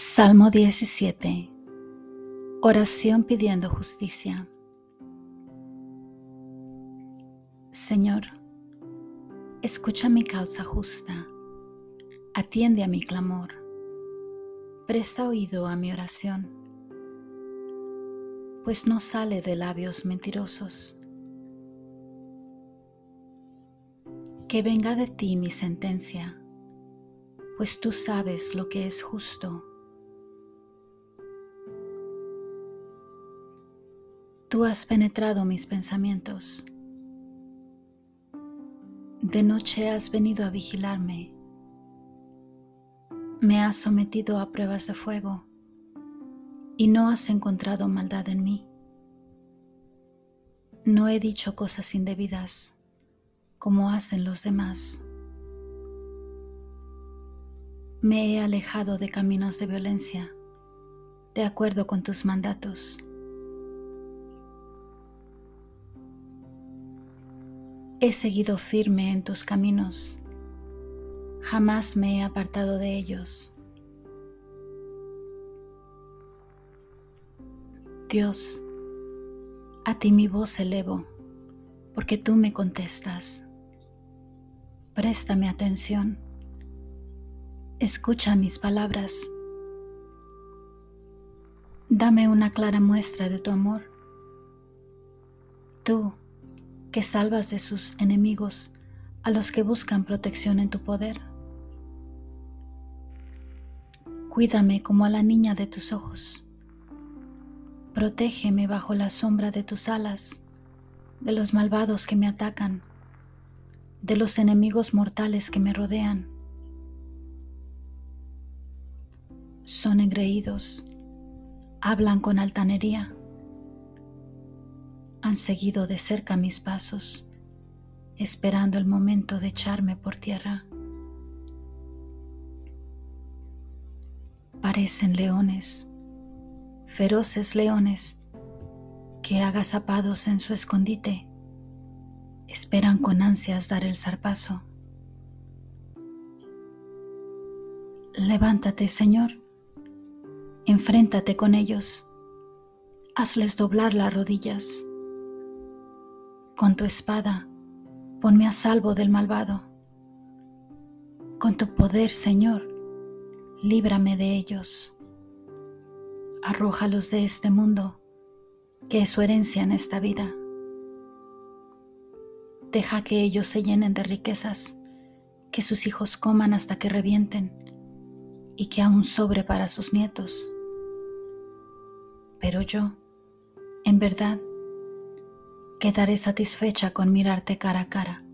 Salmo 17. Oración pidiendo justicia. Señor, escucha mi causa justa, atiende a mi clamor, presta oído a mi oración, pues no sale de labios mentirosos. Que venga de ti mi sentencia, pues tú sabes lo que es justo Tú has penetrado mis pensamientos. De noche has venido a vigilarme. Me has sometido a pruebas de fuego y no has encontrado maldad en mí. No he dicho cosas indebidas como hacen los demás. Me he alejado de caminos de violencia de acuerdo con tus mandatos. He seguido firme en tus caminos, jamás me he apartado de ellos. Dios, a ti mi voz elevo, porque tú me contestas. Préstame atención, escucha mis palabras. Dame una clara muestra de tu amor. Tú, que salvas de sus enemigos a los que buscan protección en tu poder. Cuídame como a la niña de tus ojos. Protégeme bajo la sombra de tus alas, de los malvados que me atacan, de los enemigos mortales que me rodean. Son engreídos, hablan con altanería han seguido de cerca mis pasos, esperando el momento de echarme por tierra. Parecen leones, feroces leones, que agazapados en su escondite, esperan con ansias dar el zarpazo. Levántate, Señor, enfréntate con ellos, hazles doblar las rodillas con tu espada, ponme a salvo del malvado. Con tu poder, Señor, líbrame de ellos. Arrójalos de este mundo, que es su herencia en esta vida. Deja que ellos se llenen de riquezas, que sus hijos coman hasta que revienten y que aún sobre para sus nietos. Pero yo, en verdad, Quedaré satisfecha con mirarte cara a cara,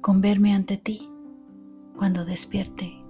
con verme ante ti cuando despierte.